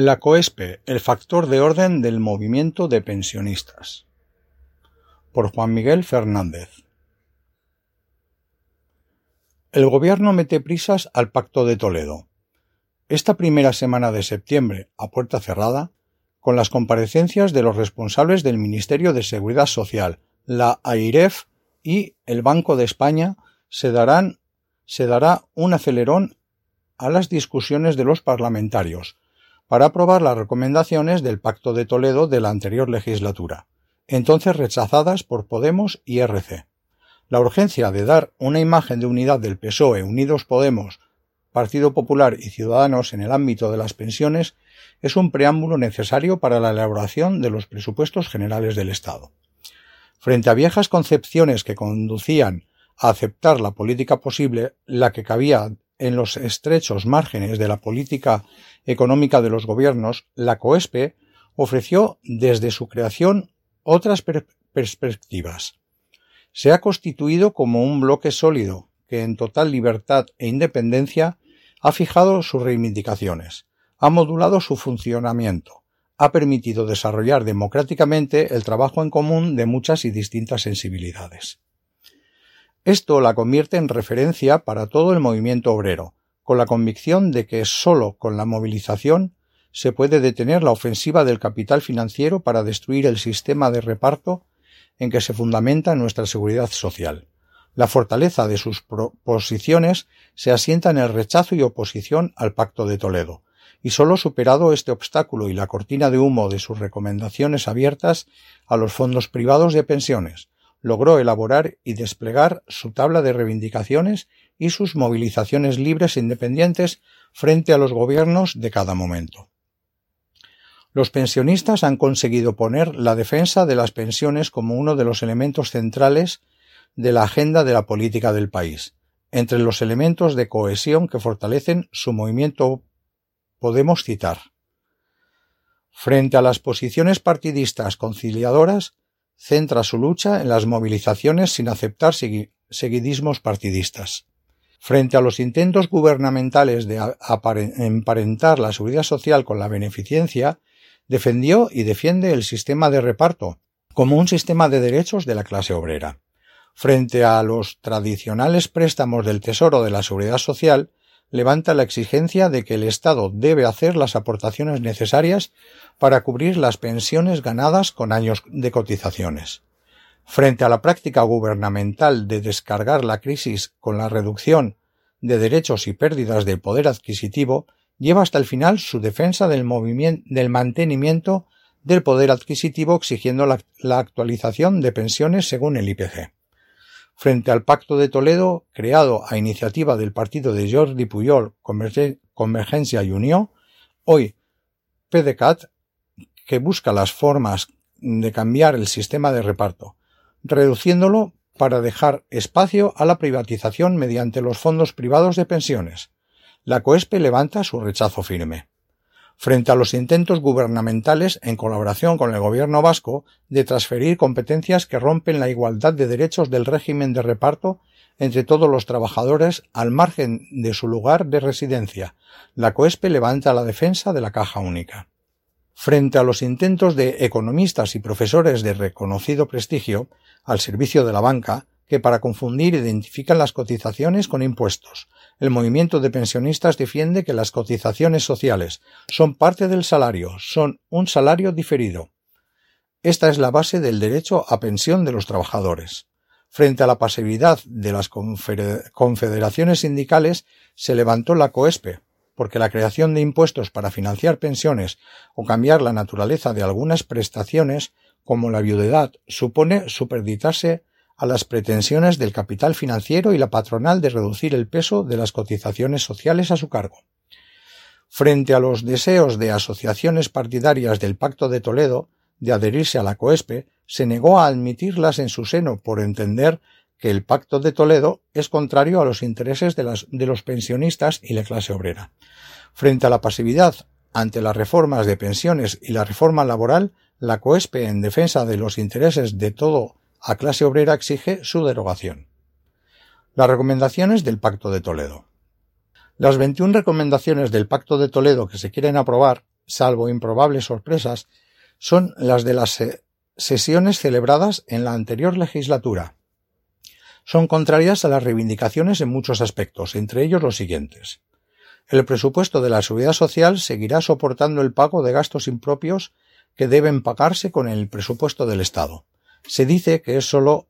La COESPE, el factor de orden del movimiento de pensionistas. Por Juan Miguel Fernández. El gobierno mete prisas al Pacto de Toledo. Esta primera semana de septiembre, a puerta cerrada, con las comparecencias de los responsables del Ministerio de Seguridad Social, la AIREF y el Banco de España, se, darán, se dará un acelerón a las discusiones de los parlamentarios, para aprobar las recomendaciones del Pacto de Toledo de la anterior legislatura, entonces rechazadas por Podemos y RC. La urgencia de dar una imagen de unidad del PSOE, Unidos Podemos, Partido Popular y Ciudadanos en el ámbito de las pensiones es un preámbulo necesario para la elaboración de los presupuestos generales del Estado. Frente a viejas concepciones que conducían a aceptar la política posible, la que cabía en los estrechos márgenes de la política económica de los gobiernos, la COESPE ofreció desde su creación otras perspectivas. Se ha constituido como un bloque sólido que en total libertad e independencia ha fijado sus reivindicaciones, ha modulado su funcionamiento, ha permitido desarrollar democráticamente el trabajo en común de muchas y distintas sensibilidades. Esto la convierte en referencia para todo el movimiento obrero, con la convicción de que sólo con la movilización se puede detener la ofensiva del capital financiero para destruir el sistema de reparto en que se fundamenta nuestra seguridad social. La fortaleza de sus proposiciones se asienta en el rechazo y oposición al Pacto de Toledo, y sólo superado este obstáculo y la cortina de humo de sus recomendaciones abiertas a los fondos privados de pensiones, logró elaborar y desplegar su tabla de reivindicaciones y sus movilizaciones libres e independientes frente a los gobiernos de cada momento. Los pensionistas han conseguido poner la defensa de las pensiones como uno de los elementos centrales de la agenda de la política del país. Entre los elementos de cohesión que fortalecen su movimiento podemos citar Frente a las posiciones partidistas conciliadoras, centra su lucha en las movilizaciones sin aceptar seguidismos partidistas. Frente a los intentos gubernamentales de emparentar la seguridad social con la beneficencia, defendió y defiende el sistema de reparto como un sistema de derechos de la clase obrera. Frente a los tradicionales préstamos del Tesoro de la Seguridad Social, levanta la exigencia de que el Estado debe hacer las aportaciones necesarias para cubrir las pensiones ganadas con años de cotizaciones. Frente a la práctica gubernamental de descargar la crisis con la reducción de derechos y pérdidas de poder adquisitivo, lleva hasta el final su defensa del, del mantenimiento del poder adquisitivo exigiendo la actualización de pensiones según el IPC frente al Pacto de Toledo, creado a iniciativa del partido de Jordi Puyol, Convergencia y Unión, hoy PDCAT, que busca las formas de cambiar el sistema de reparto, reduciéndolo para dejar espacio a la privatización mediante los fondos privados de pensiones. La COESPE levanta su rechazo firme frente a los intentos gubernamentales, en colaboración con el gobierno vasco, de transferir competencias que rompen la igualdad de derechos del régimen de reparto entre todos los trabajadores al margen de su lugar de residencia. La COESPE levanta la defensa de la caja única. Frente a los intentos de economistas y profesores de reconocido prestigio al servicio de la banca, que para confundir identifican las cotizaciones con impuestos, el movimiento de pensionistas defiende que las cotizaciones sociales son parte del salario, son un salario diferido. Esta es la base del derecho a pensión de los trabajadores. Frente a la pasividad de las confederaciones sindicales, se levantó la COESPE, porque la creación de impuestos para financiar pensiones o cambiar la naturaleza de algunas prestaciones, como la viudedad, supone superditarse a las pretensiones del capital financiero y la patronal de reducir el peso de las cotizaciones sociales a su cargo. Frente a los deseos de asociaciones partidarias del Pacto de Toledo de adherirse a la COESPE, se negó a admitirlas en su seno por entender que el Pacto de Toledo es contrario a los intereses de, los pensionistas y la clase obrera. Frente a la pasividad ante las reformas de pensiones y la reforma laboral, la COESPE, en defensa de los intereses de todo a clase obrera exige su derogación. Las recomendaciones del Pacto de Toledo. Las 21 recomendaciones del Pacto de Toledo que se quieren aprobar salvo improbables sorpresas, son las de las sesiones celebradas en la anterior legislatura. Son contrarias a las reivindicaciones en muchos aspectos, entre ellos los siguientes. El presupuesto de la seguridad social seguirá soportando el pago de gastos impropios que deben pagarse con el presupuesto del Estado. Se dice que es solo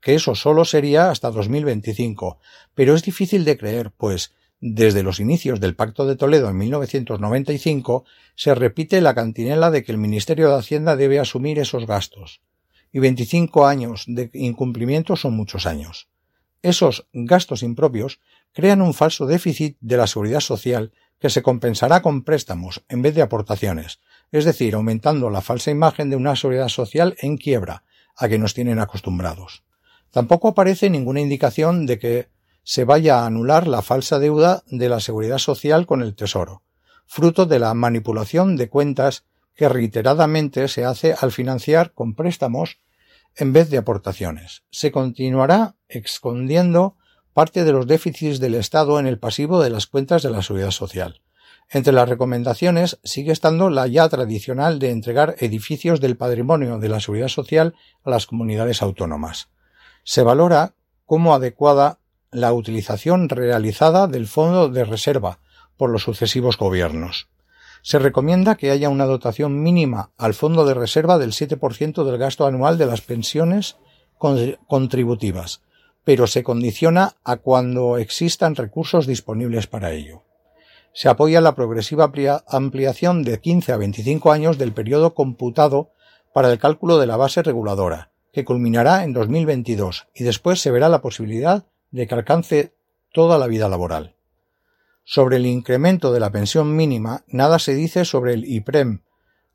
que eso solo sería hasta 2025, pero es difícil de creer, pues desde los inicios del Pacto de Toledo en 1995 se repite la cantinela de que el Ministerio de Hacienda debe asumir esos gastos. Y 25 años de incumplimiento son muchos años. Esos gastos impropios crean un falso déficit de la seguridad social que se compensará con préstamos en vez de aportaciones, es decir, aumentando la falsa imagen de una seguridad social en quiebra, a que nos tienen acostumbrados. Tampoco aparece ninguna indicación de que se vaya a anular la falsa deuda de la seguridad social con el Tesoro, fruto de la manipulación de cuentas que reiteradamente se hace al financiar con préstamos en vez de aportaciones. Se continuará escondiendo parte de los déficits del Estado en el pasivo de las cuentas de la seguridad social. Entre las recomendaciones sigue estando la ya tradicional de entregar edificios del patrimonio de la seguridad social a las comunidades autónomas. Se valora como adecuada la utilización realizada del fondo de reserva por los sucesivos gobiernos. Se recomienda que haya una dotación mínima al fondo de reserva del 7% del gasto anual de las pensiones contributivas, pero se condiciona a cuando existan recursos disponibles para ello. Se apoya la progresiva ampliación de 15 a 25 años del periodo computado para el cálculo de la base reguladora, que culminará en 2022, y después se verá la posibilidad de que alcance toda la vida laboral. Sobre el incremento de la pensión mínima, nada se dice sobre el IPREM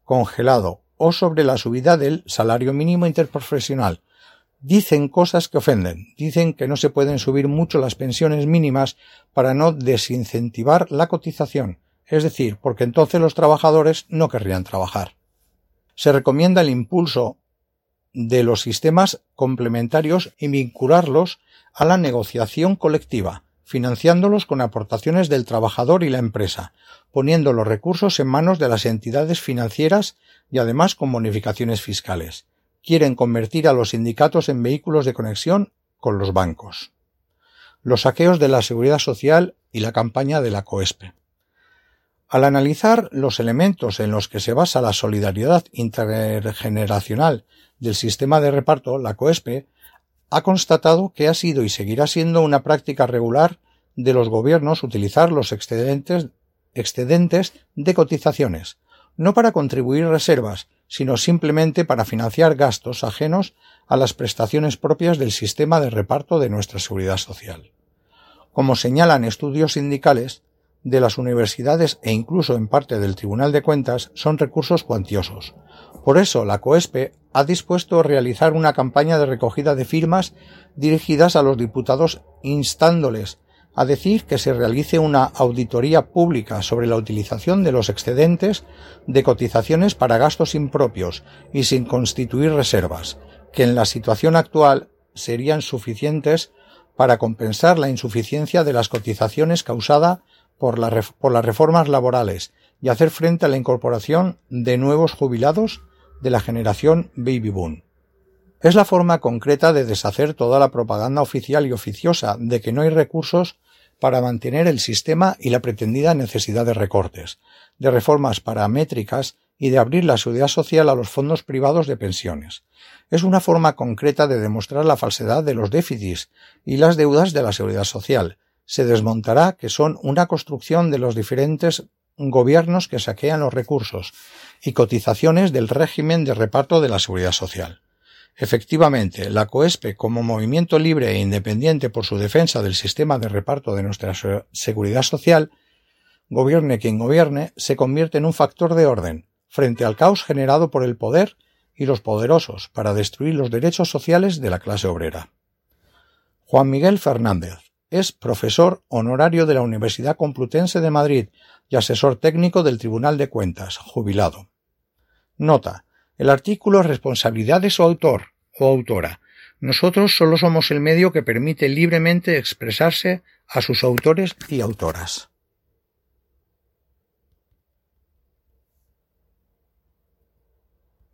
congelado o sobre la subida del salario mínimo interprofesional. Dicen cosas que ofenden. Dicen que no se pueden subir mucho las pensiones mínimas para no desincentivar la cotización, es decir, porque entonces los trabajadores no querrían trabajar. Se recomienda el impulso de los sistemas complementarios y vincularlos a la negociación colectiva, financiándolos con aportaciones del trabajador y la empresa, poniendo los recursos en manos de las entidades financieras y además con bonificaciones fiscales. Quieren convertir a los sindicatos en vehículos de conexión con los bancos. Los saqueos de la seguridad social y la campaña de la COESPE. Al analizar los elementos en los que se basa la solidaridad intergeneracional del sistema de reparto, la COESPE ha constatado que ha sido y seguirá siendo una práctica regular de los gobiernos utilizar los excedentes, excedentes de cotizaciones, no para contribuir reservas, sino simplemente para financiar gastos ajenos a las prestaciones propias del sistema de reparto de nuestra seguridad social. Como señalan estudios sindicales, de las universidades e incluso en parte del Tribunal de Cuentas son recursos cuantiosos. Por eso la COESPE ha dispuesto a realizar una campaña de recogida de firmas dirigidas a los diputados instándoles a decir que se realice una auditoría pública sobre la utilización de los excedentes de cotizaciones para gastos impropios y sin constituir reservas, que en la situación actual serían suficientes para compensar la insuficiencia de las cotizaciones causada por, por las reformas laborales y hacer frente a la incorporación de nuevos jubilados de la generación baby boom. Es la forma concreta de deshacer toda la propaganda oficial y oficiosa de que no hay recursos para mantener el sistema y la pretendida necesidad de recortes, de reformas paramétricas y de abrir la seguridad social a los fondos privados de pensiones. Es una forma concreta de demostrar la falsedad de los déficits y las deudas de la seguridad social, se desmontará que son una construcción de los diferentes gobiernos que saquean los recursos y cotizaciones del régimen de reparto de la seguridad social. Efectivamente, la COESPE, como movimiento libre e independiente por su defensa del sistema de reparto de nuestra seguridad social, gobierne quien gobierne, se convierte en un factor de orden frente al caos generado por el poder y los poderosos para destruir los derechos sociales de la clase obrera. Juan Miguel Fernández, es profesor honorario de la Universidad Complutense de Madrid y asesor técnico del Tribunal de Cuentas, jubilado. Nota. El artículo es responsabilidad de su autor o autora. Nosotros solo somos el medio que permite libremente expresarse a sus autores y autoras.